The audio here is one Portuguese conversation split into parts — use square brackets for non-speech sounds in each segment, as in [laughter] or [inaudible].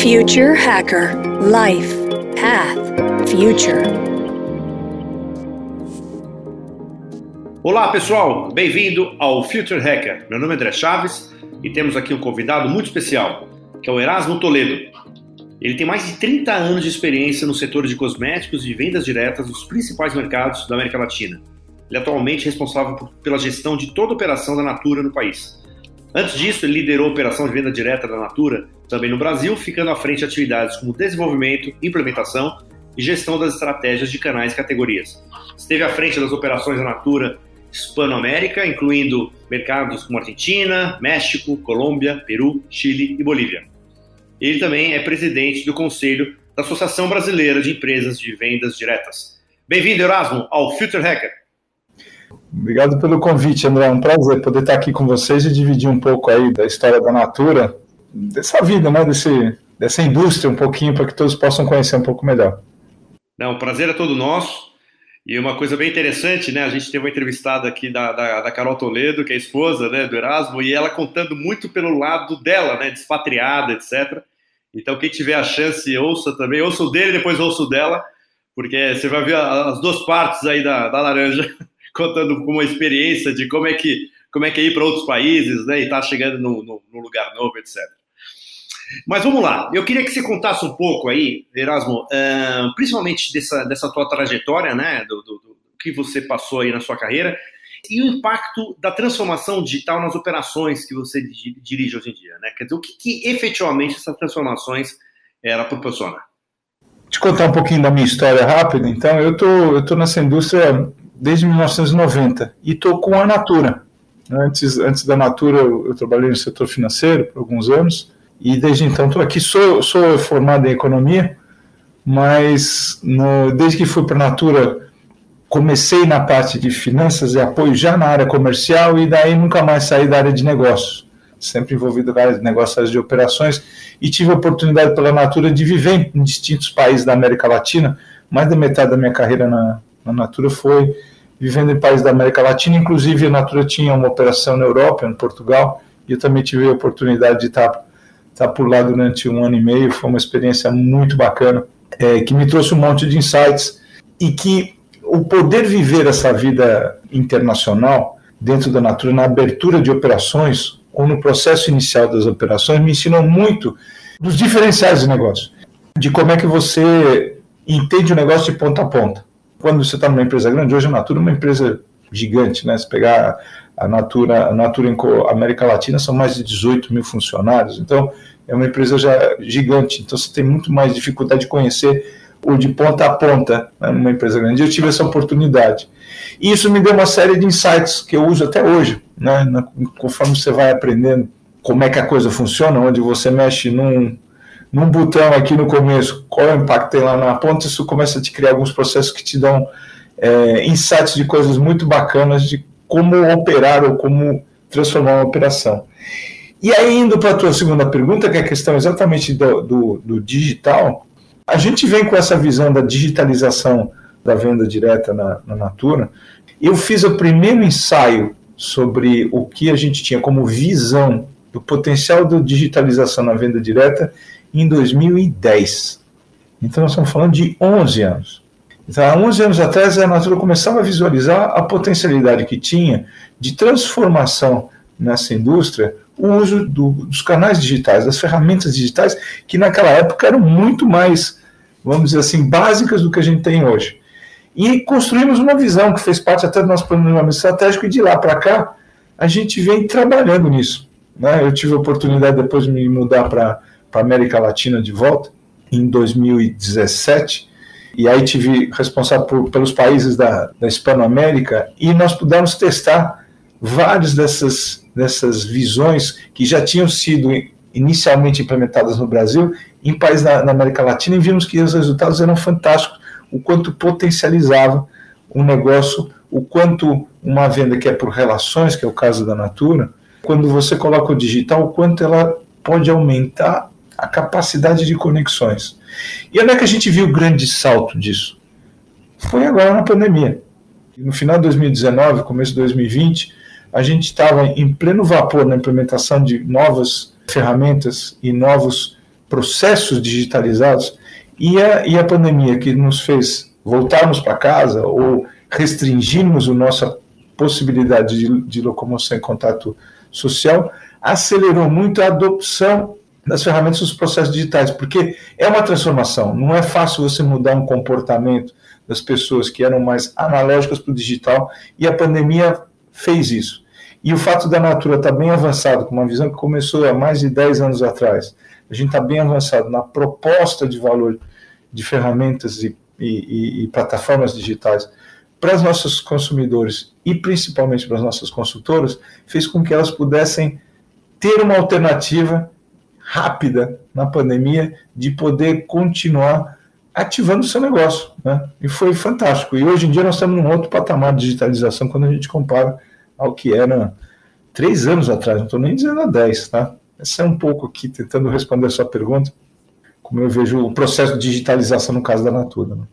Future Hacker Life Path Future. Olá pessoal, bem-vindo ao Future Hacker. Meu nome é André Chaves e temos aqui um convidado muito especial, que é o Erasmo Toledo. Ele tem mais de 30 anos de experiência no setor de cosméticos e vendas diretas dos principais mercados da América Latina. Ele é atualmente responsável pela gestão de toda a operação da Natura no país. Antes disso, ele liderou a operação de venda direta da Natura, também no Brasil, ficando à frente de atividades como desenvolvimento, implementação e gestão das estratégias de canais e categorias. Esteve à frente das operações da Natura Hispanoamérica, incluindo mercados como Argentina, México, Colômbia, Peru, Chile e Bolívia. Ele também é presidente do Conselho da Associação Brasileira de Empresas de Vendas Diretas. Bem-vindo, Erasmo, ao Future Hacker. Obrigado pelo convite, André. É um prazer poder estar aqui com vocês e dividir um pouco aí da história da Natura, dessa vida, né, desse, dessa indústria um pouquinho, para que todos possam conhecer um pouco melhor. Não, o prazer é todo nosso. E uma coisa bem interessante, né? A gente teve uma entrevistada aqui da, da, da, Carol Toledo, que é esposa né, do Erasmo, e ela contando muito pelo lado dela, né? Despatriada, etc. Então, quem tiver a chance, ouça também. Ouça o dele, depois ouça o dela, porque você vai ver as duas partes aí da, da laranja. Contando uma experiência de como é que como é que é ir para outros países, né, e estar tá chegando no, no, no, lugar novo, etc. Mas vamos lá, eu queria que você contasse um pouco aí, Erasmo, uh, principalmente dessa, dessa tua trajetória, né, do, do, do, que você passou aí na sua carreira, e o impacto da transformação digital nas operações que você dirige hoje em dia, né? Quer dizer, o que, que efetivamente essas transformações ela proporciona? Te contar um pouquinho da minha história rápida, então, eu tô, eu tô nessa indústria desde 1990 e estou com a Natura. Antes, antes da Natura, eu, eu, trabalhei no setor financeiro por alguns anos e desde então estou aqui. Sou, sou formado em economia, mas no, desde que fui para a Natura, comecei na parte de finanças e apoio já na área comercial e daí nunca mais saí da área de negócios. Sempre envolvido na área de negócios, de operações e tive a oportunidade pela Natura de viver em distintos países da América Latina. Mais da metade da minha carreira na, na Natura foi vivendo em países da América Latina, inclusive a Natura tinha uma operação na Europa, em Portugal, e eu também tive a oportunidade de estar, estar por lá durante um ano e meio, foi uma experiência muito bacana, é, que me trouxe um monte de insights e que o poder viver essa vida internacional dentro da Natura, na abertura de operações ou no processo inicial das operações, me ensinou muito dos diferenciais de negócio, de como é que você entende o negócio de ponta a ponta quando você está numa empresa grande, hoje a Natura é uma empresa gigante, né? Se pegar a Natura, a Natura em América Latina são mais de 18 mil funcionários, então é uma empresa já gigante, então você tem muito mais dificuldade de conhecer o de ponta a ponta né, numa empresa grande. Eu tive essa oportunidade. E isso me deu uma série de insights que eu uso até hoje, né? Conforme você vai aprendendo como é que a coisa funciona, onde você mexe num, num botão aqui no começo, qual é o impacto tem lá na ponta, isso começa a te criar alguns processos que te dão é, insights de coisas muito bacanas de como operar ou como transformar uma operação. E aí, indo para a tua segunda pergunta, que é a questão exatamente do, do, do digital, a gente vem com essa visão da digitalização da venda direta na, na Natura. Eu fiz o primeiro ensaio sobre o que a gente tinha como visão do potencial da digitalização na venda direta em 2010. Então, nós estamos falando de 11 anos. Então, há 11 anos atrás, a Natura começava a visualizar a potencialidade que tinha de transformação nessa indústria o uso do, dos canais digitais, das ferramentas digitais, que naquela época eram muito mais, vamos dizer assim, básicas do que a gente tem hoje. E construímos uma visão que fez parte até do nosso planejamento estratégico, e de lá para cá, a gente vem trabalhando nisso. Né? Eu tive a oportunidade depois de me mudar para para a América Latina de volta em 2017 e aí tive responsável por, pelos países da, da Hispanoamérica. E nós pudemos testar várias dessas, dessas visões que já tinham sido inicialmente implementadas no Brasil em países da, da América Latina e vimos que os resultados eram fantásticos, o quanto potencializava um negócio, o quanto uma venda que é por relações, que é o caso da Natura, quando você coloca o digital, o quanto ela pode aumentar a capacidade de conexões. E onde é que a gente viu o grande salto disso? Foi agora na pandemia. No final de 2019, começo de 2020, a gente estava em pleno vapor na implementação de novas ferramentas e novos processos digitalizados e a, e a pandemia que nos fez voltarmos para casa ou restringirmos a nossa possibilidade de, de locomoção e contato social, acelerou muito a adopção das ferramentas dos processos digitais, porque é uma transformação, não é fácil você mudar um comportamento das pessoas que eram mais analógicas para o digital, e a pandemia fez isso. E o fato da Natura estar tá bem avançado, com uma visão que começou há mais de 10 anos atrás, a gente está bem avançado na proposta de valor de ferramentas e, e, e plataformas digitais para os nossos consumidores e principalmente para as nossas consultoras, fez com que elas pudessem ter uma alternativa rápida na pandemia de poder continuar ativando o seu negócio. Né? E foi fantástico. E hoje em dia nós estamos num outro patamar de digitalização quando a gente compara ao que era três anos atrás, não estou nem dizendo há dez. Tá? Essa é um pouco aqui tentando responder a sua pergunta, como eu vejo o processo de digitalização no caso da Natura. Né?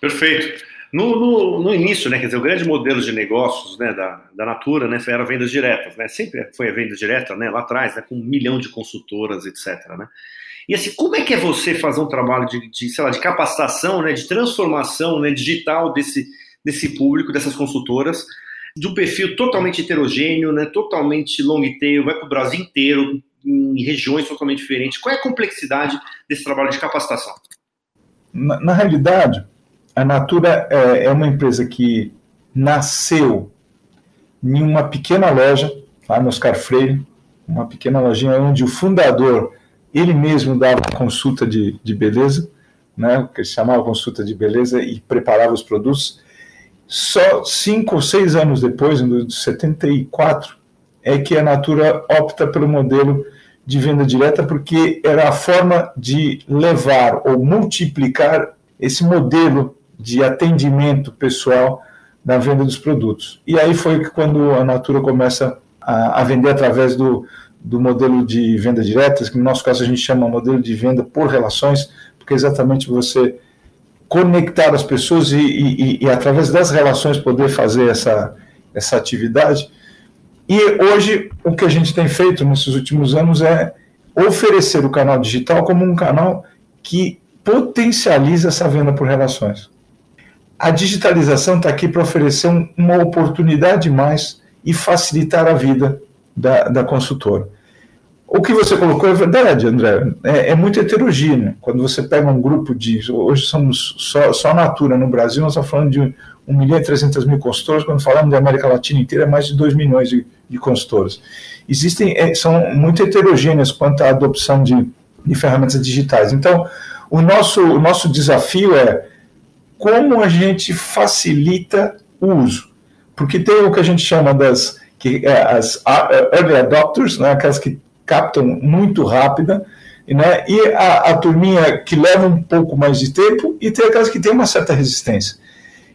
Perfeito. No, no, no, início, né, quer dizer, o grande modelo de negócios né, da, da Natura né, era vendas diretas, né, sempre foi a venda direta né, lá atrás, né, com um milhão de consultoras, etc. Né? E assim, como é que é você fazer um trabalho de, de sei lá, de capacitação, né, de transformação né, digital desse, desse público, dessas consultoras, de um perfil totalmente heterogêneo, né, totalmente long tail, vai para o Brasil inteiro, em regiões totalmente diferentes. Qual é a complexidade desse trabalho de capacitação? Na, na realidade, a Natura é, é uma empresa que nasceu em uma pequena loja, lá no Oscar Freire, uma pequena lojinha onde o fundador, ele mesmo dava consulta de, de beleza, né, que chamava consulta de beleza e preparava os produtos. Só cinco ou seis anos depois, em 74, é que a Natura opta pelo modelo de venda direta, porque era a forma de levar ou multiplicar esse modelo de atendimento pessoal na venda dos produtos. E aí foi que quando a Natura começa a, a vender através do, do modelo de venda direta, que no nosso caso a gente chama modelo de venda por relações, porque é exatamente você conectar as pessoas e, e, e, através das relações poder fazer essa, essa atividade. E hoje o que a gente tem feito nesses últimos anos é oferecer o canal digital como um canal que potencializa essa venda por relações a digitalização está aqui para oferecer um, uma oportunidade mais e facilitar a vida da, da consultora. O que você colocou é verdade, André. É, é, muito heterogêneo. Quando você pega um grupo de. Hoje somos só, só Natura no Brasil, nós estamos falando de 1 milhão e 300 mil consultores. Quando falamos da América Latina inteira, é mais de 2 milhões de, de consultores. Existem. É, são muito heterogêneas quanto à adopção de, de ferramentas digitais. Então, o nosso, o nosso desafio é como a gente facilita o uso. Porque tem o que a gente chama das que é, as early adopters, né, aquelas que captam muito rápida, né, e a, a turminha que leva um pouco mais de tempo, e tem aquelas que têm uma certa resistência.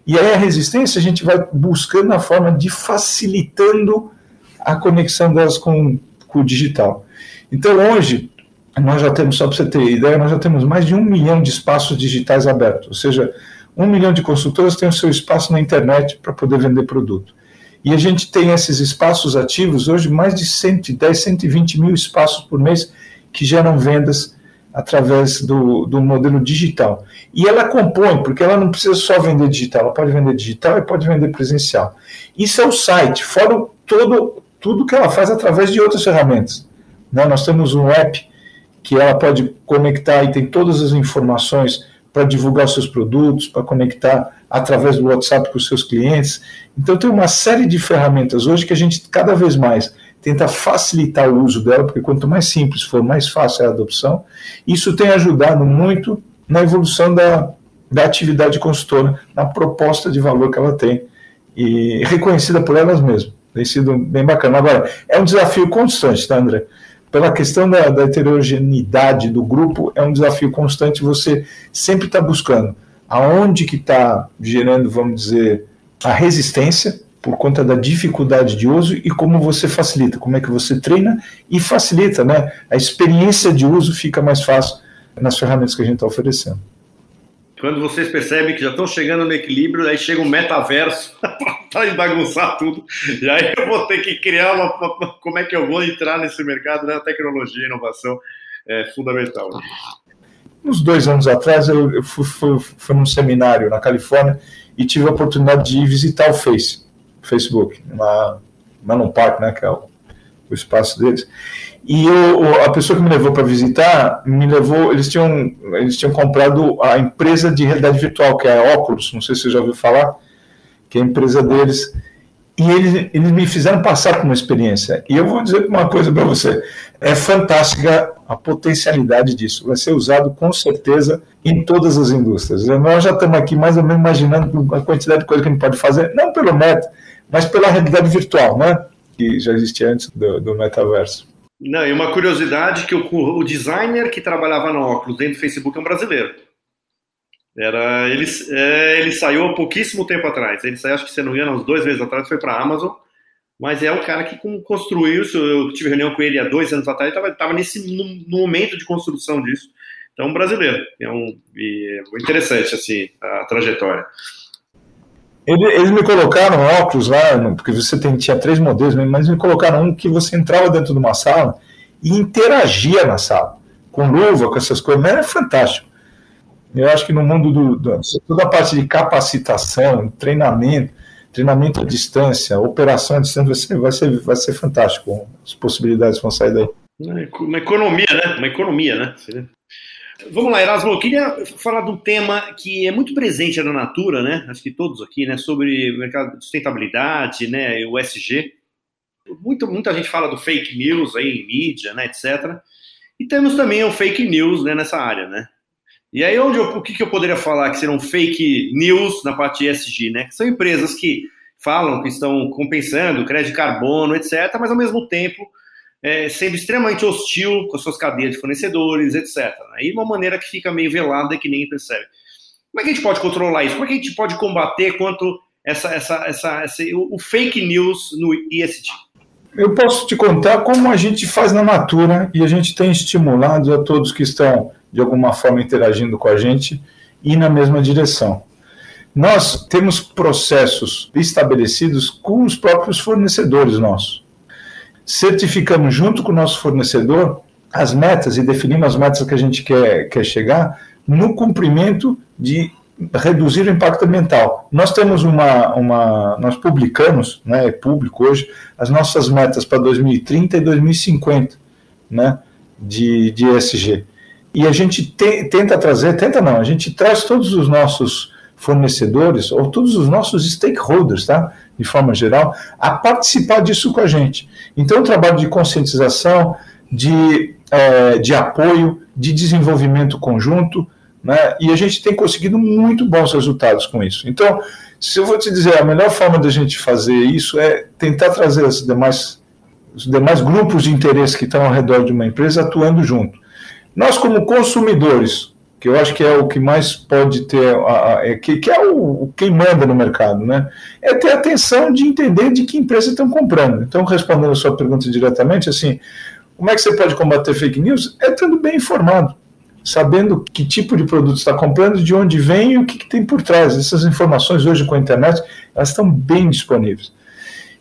E aí a resistência a gente vai buscando a forma de facilitando a conexão delas com, com o digital. Então hoje, nós já temos, só para você ter ideia, nós já temos mais de um milhão de espaços digitais abertos, ou seja, um milhão de consultoras têm o seu espaço na internet para poder vender produto. E a gente tem esses espaços ativos, hoje mais de 110, 120 mil espaços por mês que geram vendas através do, do modelo digital. E ela compõe, porque ela não precisa só vender digital, ela pode vender digital e pode vender presencial. Isso é o site, fora todo, tudo que ela faz através de outras ferramentas. Né? Nós temos um app que ela pode conectar e tem todas as informações para divulgar os seus produtos, para conectar através do WhatsApp com os seus clientes. Então, tem uma série de ferramentas hoje que a gente cada vez mais tenta facilitar o uso dela, porque quanto mais simples for, mais fácil é a adopção. Isso tem ajudado muito na evolução da, da atividade consultora, na proposta de valor que ela tem, e reconhecida por elas mesmas. Tem sido bem bacana. Agora, é um desafio constante, tá, André? Pela questão da, da, heterogeneidade do grupo, é um desafio constante você sempre está buscando aonde que está gerando, vamos dizer, a resistência por conta da dificuldade de uso e como você facilita, como é que você treina e facilita, né? A experiência de uso fica mais fácil nas ferramentas que a gente está oferecendo. Quando vocês percebem que já estão chegando no equilíbrio, aí chega um metaverso [laughs] para bagunçar tudo. E aí eu vou ter que criar uma, Como é que eu vou entrar nesse mercado né? tecnologia e inovação? é fundamental. Uns dois anos atrás, eu, fui, fui, fui num seminário na Califórnia e tive a oportunidade de visitar o Face, Facebook, lá, Melon Park, né, que é o, o espaço deles. E eu, a pessoa que me levou para visitar, me levou, eles tinham, eles tinham comprado a empresa de realidade virtual, que é a Oculus, não sei se você já ouviu falar, que é a empresa deles. E eles, eles me fizeram passar por uma experiência. E eu vou dizer uma coisa para você: é fantástica a potencialidade disso. Vai ser usado com certeza em todas as indústrias. Nós já estamos aqui mais ou menos imaginando a quantidade de coisa que a gente pode fazer, não pelo método, mas pela realidade virtual, né? que já existia antes do, do metaverso. Não, e uma curiosidade que o, o designer que trabalhava no óculos dentro do Facebook é um brasileiro. Era, ele, é, ele saiu há pouquíssimo tempo atrás. Ele saiu, acho que se não me engano, uns dois meses atrás, foi para a Amazon. Mas é o cara que construiu isso. Eu tive reunião com ele há dois anos atrás. Estava nesse no, momento de construção disso. Então, um brasileiro. É um é interessante assim a trajetória. Eles me colocaram óculos lá, porque você tem, tinha três modelos, né, mas me colocaram um que você entrava dentro de uma sala e interagia na sala, com luva, com essas coisas, mas era fantástico. Eu acho que no mundo do, do toda a parte de capacitação, treinamento, treinamento à distância, operação à distância, vai ser, vai ser, vai ser fantástico. As possibilidades vão sair daí. Uma economia, né? Uma economia, né? Vamos lá, Erasmo, eu queria falar de um tema que é muito presente na Natura, né? Acho que todos aqui, né? Sobre mercado de sustentabilidade, né? O SG. Muito, muita gente fala do fake news aí em mídia, né? Etc. E temos também o fake news né, nessa área, né? E aí, onde eu, o que, que eu poderia falar que serão fake news na parte ESG, né? Que são empresas que falam que estão compensando crédito de carbono, etc., mas ao mesmo tempo é, sendo extremamente hostil com as suas cadeias de fornecedores, etc. Aí uma maneira que fica meio velada e que ninguém percebe. Como é que a gente pode controlar isso? Como é que a gente pode combater quanto essa, essa, essa, essa o fake news no ESG? Eu posso te contar como a gente faz na Natura e a gente tem estimulado a todos que estão de alguma forma interagindo com a gente ir na mesma direção. Nós temos processos estabelecidos com os próprios fornecedores nossos certificamos junto com o nosso fornecedor as metas e definimos as metas que a gente quer, quer chegar no cumprimento de reduzir o impacto ambiental. Nós temos uma, uma nós publicamos, né, é público hoje, as nossas metas para 2030 e 2050, né, de, de ESG. E a gente te, tenta trazer, tenta não, a gente traz todos os nossos fornecedores ou todos os nossos stakeholders, tá? De forma geral, a participar disso com a gente. Então, o trabalho de conscientização, de, é, de apoio, de desenvolvimento conjunto, né? e a gente tem conseguido muito bons resultados com isso. Então, se eu vou te dizer, a melhor forma da gente fazer isso é tentar trazer as demais, os demais grupos de interesse que estão ao redor de uma empresa atuando junto. Nós, como consumidores, que eu acho que é o que mais pode ter, a, a, é, que, que, é o, o, quem manda no mercado, né? É ter atenção de entender de que empresa estão comprando. Então, respondendo a sua pergunta diretamente, assim, como é que você pode combater fake news? É estando bem informado, sabendo que tipo de produto está comprando, de onde vem e o que, que tem por trás. Essas informações hoje com a internet, elas estão bem disponíveis.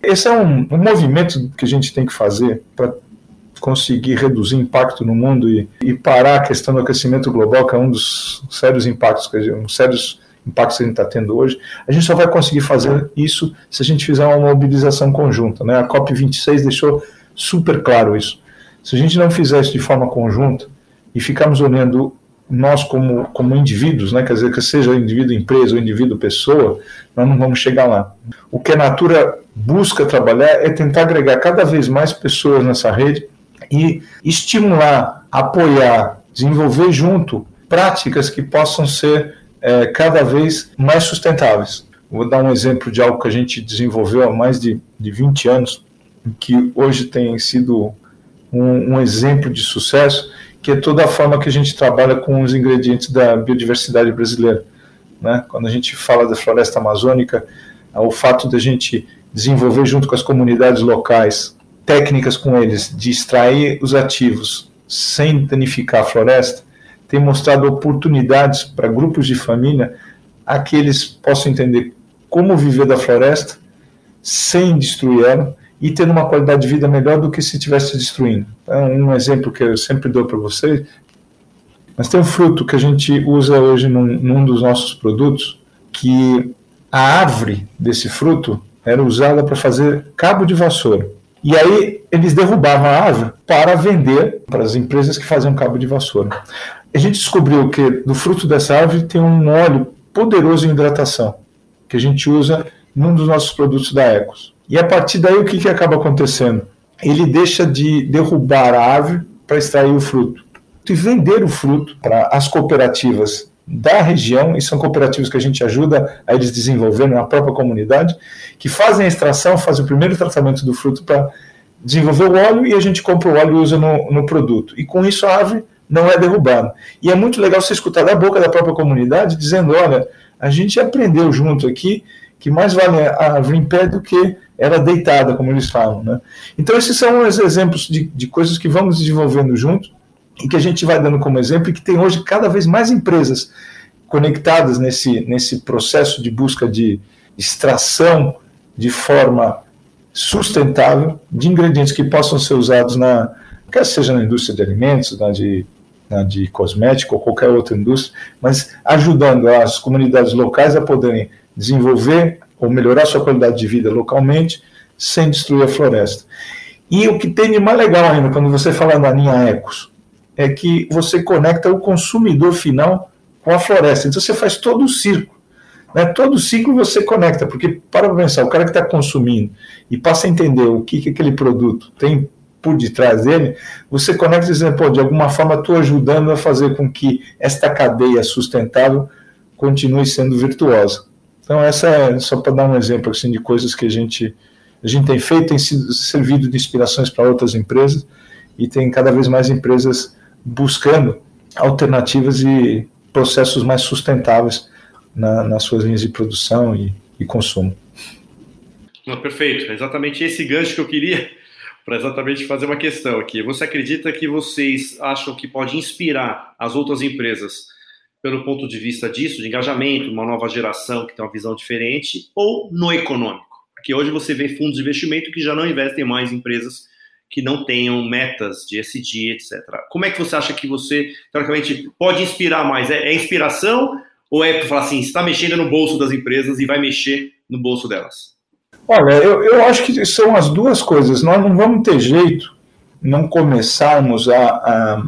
Esse é um, um movimento que a gente tem que fazer para conseguir reduzir impacto no mundo e, e, parar a questão do aquecimento global, que é um dos sérios impactos, que um sérios impactos que a gente está tendo hoje, a gente só vai conseguir fazer isso se a gente fizer uma mobilização conjunta. Né? A COP26 deixou super claro isso. Se a gente não fizer isso de forma conjunta e ficarmos olhando nós como, como indivíduos, né, quer dizer, que seja indivíduo empresa ou indivíduo pessoa, nós não vamos chegar lá. O que a Natura busca trabalhar é tentar agregar cada vez mais pessoas nessa rede e estimular, apoiar, desenvolver junto práticas que possam ser é, cada vez mais sustentáveis. Vou dar um exemplo de algo que a gente desenvolveu há mais de, de 20 anos, que hoje tem sido um, um exemplo de sucesso, que é toda a forma que a gente trabalha com os ingredientes da biodiversidade brasileira. Né? Quando a gente fala da floresta amazônica, o fato da gente desenvolver junto com as comunidades locais técnicas com eles de extrair os ativos sem danificar a floresta, tem mostrado oportunidades para grupos de família a que eles possam entender como viver da floresta sem destruir ela e tendo uma qualidade de vida melhor do que se estivesse destruindo. Então, um exemplo que eu sempre dou para vocês, mas tem um fruto que a gente usa hoje num, num dos nossos produtos, que a árvore desse fruto era usada para fazer cabo de vassoura. E aí eles derrubavam a árvore para vender para as empresas que faziam cabo de vassoura. A gente descobriu que do fruto dessa árvore tem um óleo poderoso em hidratação, que a gente usa num dos nossos produtos da Ecos. E a partir daí o que, que acaba acontecendo? Ele deixa de derrubar a árvore para extrair o fruto e vender o fruto para as cooperativas da região, e são cooperativas que a gente ajuda a eles desenvolverem na própria comunidade, que fazem a extração, fazem o primeiro tratamento do fruto para desenvolver o óleo e a gente compra o óleo e usa no, no produto. E com isso a árvore não é derrubada. E é muito legal você escutar da boca da própria comunidade dizendo: olha, a gente aprendeu junto aqui que mais vale a árvore em pé do que ela deitada, como eles falam. Né? Então, esses são os exemplos de, de coisas que vamos desenvolvendo junto e que a gente vai dando como exemplo e que tem hoje cada vez mais empresas conectadas nesse, nesse processo de busca de extração de forma sustentável de ingredientes que possam ser usados na quer seja na indústria de alimentos, na de, na de cosmético ou qualquer outra indústria, mas ajudando as comunidades locais a poderem desenvolver ou melhorar sua qualidade de vida localmente sem destruir a floresta. E o que tem de mais legal ainda, quando você fala da linha Ecos, é que você conecta o consumidor final com a floresta. Então você faz todo o ciclo. Né? Todo o ciclo você conecta, porque para pensar, o cara que está consumindo e passa a entender o que, que aquele produto tem por detrás dele, você conecta dizendo, pô, de alguma forma estou ajudando a fazer com que esta cadeia sustentável continue sendo virtuosa. Então essa é só para dar um exemplo assim de coisas que a gente a gente tem feito, tem sido servido de inspirações para outras empresas e tem cada vez mais empresas buscando alternativas e processos mais sustentáveis na, nas suas linhas de produção e, e consumo. Não, perfeito, é exatamente esse gancho que eu queria [laughs] para exatamente fazer uma questão aqui. Você acredita que vocês acham que pode inspirar as outras empresas pelo ponto de vista disso, de engajamento, uma nova geração que tem uma visão diferente, ou no econômico? Porque hoje você vê fundos de investimento que já não investem mais em empresas que não tenham metas de SD, etc. Como é que você acha que você, teoricamente, pode inspirar mais? É, é inspiração ou é para falar assim, está mexendo no bolso das empresas e vai mexer no bolso delas? Olha, eu, eu acho que são as duas coisas. Nós não vamos ter jeito não começarmos a, a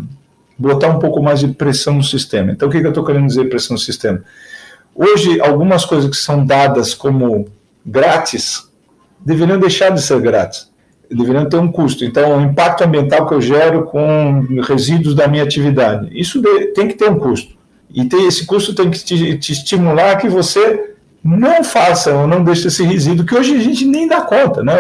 botar um pouco mais de pressão no sistema. Então, o que, que eu estou querendo dizer pressão no sistema? Hoje, algumas coisas que são dadas como grátis deveriam deixar de ser grátis deveriam ter um custo. Então, o impacto ambiental que eu gero com resíduos da minha atividade, isso tem que ter um custo. E esse custo tem que te, te estimular que você não faça ou não deixe esse resíduo, que hoje a gente nem dá conta. Né?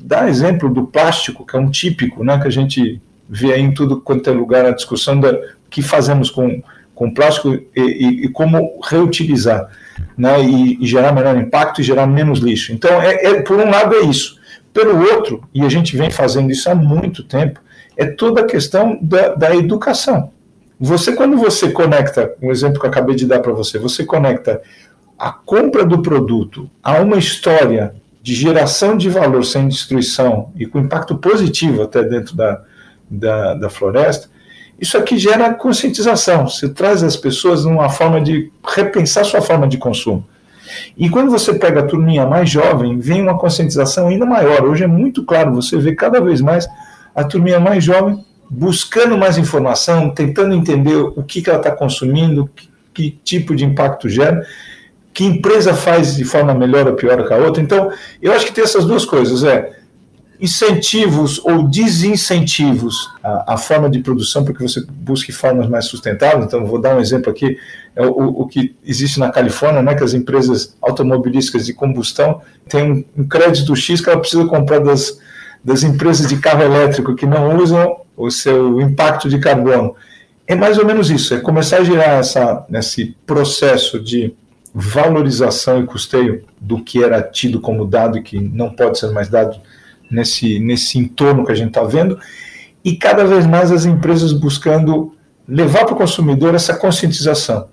Dá exemplo do plástico, que é um típico, né, que a gente vê em tudo quanto é lugar a discussão da que fazemos com, com plástico e, e, e como reutilizar, né, e, e, gerar menor impacto e gerar menos lixo. Então, é, é, por um lado é isso. Pelo outro, e a gente vem fazendo isso há muito tempo, é toda a questão da, da educação. Você, quando você conecta, um exemplo que eu acabei de dar para você, você conecta a compra do produto a uma história de geração de valor sem destruição e com impacto positivo até dentro da, da, da floresta, isso aqui gera conscientização. Você traz as pessoas numa forma de repensar sua forma de consumo. E quando você pega a turminha mais jovem, vem uma conscientização ainda maior. Hoje é muito claro, você vê cada vez mais a turminha mais jovem buscando mais informação, tentando entender o que, que ela está consumindo, que, que tipo de impacto gera, que empresa faz de forma melhor ou pior que a outra. Então, eu acho que tem essas duas coisas. É incentivos ou desincentivos à, forma de produção para que você busque formas mais sustentáveis. Então, vou dar um exemplo aqui, é o, o, que existe na Califórnia, né, que as empresas automobilísticas de combustão têm um, um crédito X que ela precisa comprar das, das empresas de carro elétrico que não usam o seu impacto de carbono. É mais ou menos isso, é começar a girar essa, esse processo de valorização e custeio do que era tido como dado e que não pode ser mais dado nesse, nesse entorno que a gente está vendo, e cada vez mais as empresas buscando levar para o consumidor essa conscientização.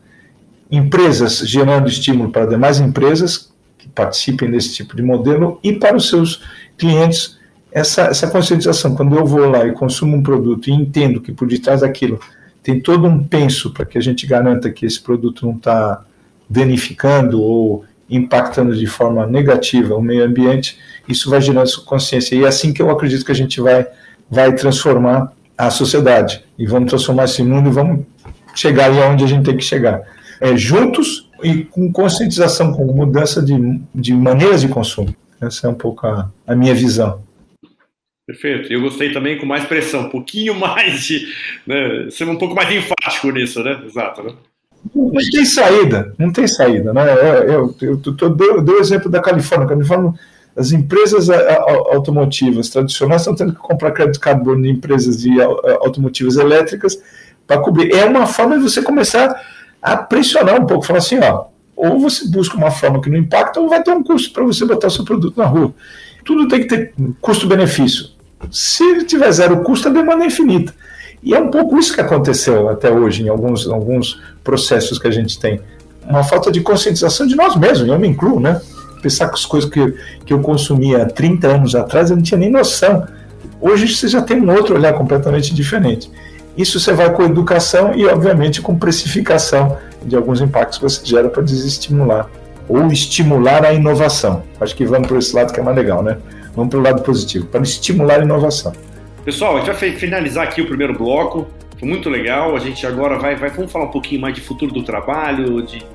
Empresas gerando estímulo para demais empresas, que participem desse tipo de modelo e para os seus clientes essa, essa conscientização. Quando eu vou lá e consumo um produto e entendo que por detrás daquilo tem todo um penso para que a gente garanta que esse produto não está danificando ou impactando de forma negativa o meio ambiente, isso vai gerando sua consciência. E é assim que eu acredito que a gente vai, vai transformar a sociedade. E vamos transformar esse mundo e vamos chegar aí aonde a gente tem que chegar. É, juntos e com conscientização, com mudança de, de maneiras de consumo. Essa é um pouco a, a minha visão. Perfeito. Eu gostei também com mais pressão, um pouquinho [laughs] mais de. Né, ser um pouco mais enfático nisso, né? Exato, né? Não tem saída, não tem saída. Né? Eu, eu, eu, eu dou o exemplo da Califórnia. Califórnia, as empresas automotivas tradicionais estão tendo que comprar crédito de carbono de empresas de automotivas elétricas para cobrir. É uma forma de você começar a pressionar um pouco, falar assim, ó, ou você busca uma forma que não impacta, ou vai ter um custo para você botar o seu produto na rua. Tudo tem que ter custo-benefício. Se tiver zero custo, a demanda é infinita. E é um pouco isso que aconteceu até hoje em alguns, alguns processos que a gente tem. Uma falta de conscientização de nós mesmos, eu me incluo, né? Pensar que as coisas que, que eu consumia há 30 anos atrás, eu não tinha nem noção. Hoje você já tem um outro olhar completamente diferente. Isso você vai com educação e, obviamente, com precificação de alguns impactos que você gera para desestimular ou estimular a inovação. Acho que vamos para esse lado que é mais legal, né? Vamos para o lado positivo, para estimular a inovação. Pessoal, a gente vai finalizar aqui o primeiro bloco. Foi muito legal. A gente agora vai, vai vamos falar um pouquinho mais de futuro do trabalho, de,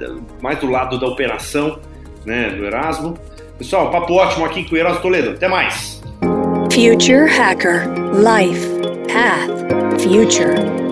mais do lado da operação, né, do Erasmo. Pessoal, papo ótimo aqui com o Erasmo Toledo. Até mais. Future Hacker Life Path Future